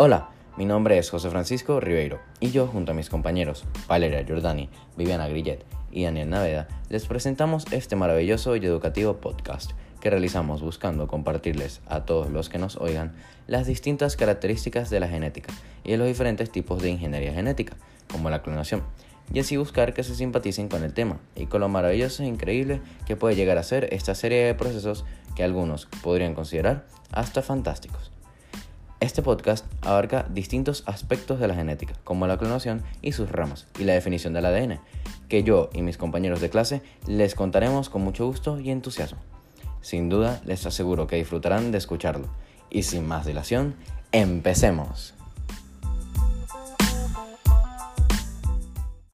Hola, mi nombre es José Francisco Ribeiro y yo, junto a mis compañeros Valeria Giordani, Viviana Grillet y Daniel Naveda, les presentamos este maravilloso y educativo podcast que realizamos buscando compartirles a todos los que nos oigan las distintas características de la genética y de los diferentes tipos de ingeniería genética, como la clonación, y así buscar que se simpaticen con el tema y con lo maravilloso e increíble que puede llegar a ser esta serie de procesos que algunos podrían considerar hasta fantásticos. Este podcast abarca distintos aspectos de la genética, como la clonación y sus ramas, y la definición del ADN, que yo y mis compañeros de clase les contaremos con mucho gusto y entusiasmo. Sin duda, les aseguro que disfrutarán de escucharlo. Y sin más dilación, empecemos.